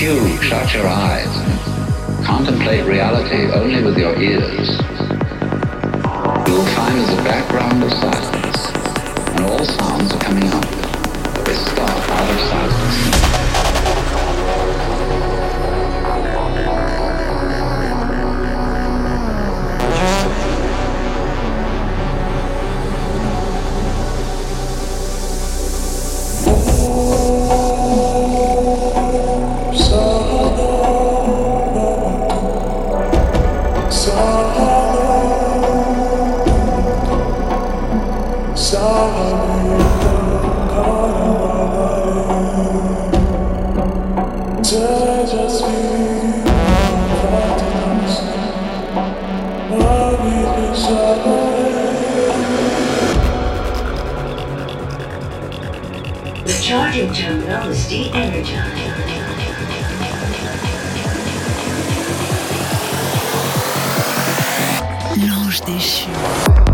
If you shut your eyes and contemplate reality only with your ears, you will find there's a background of silence, and all sounds are coming up. They start out of silence. Charging terminal is de-energized. Station.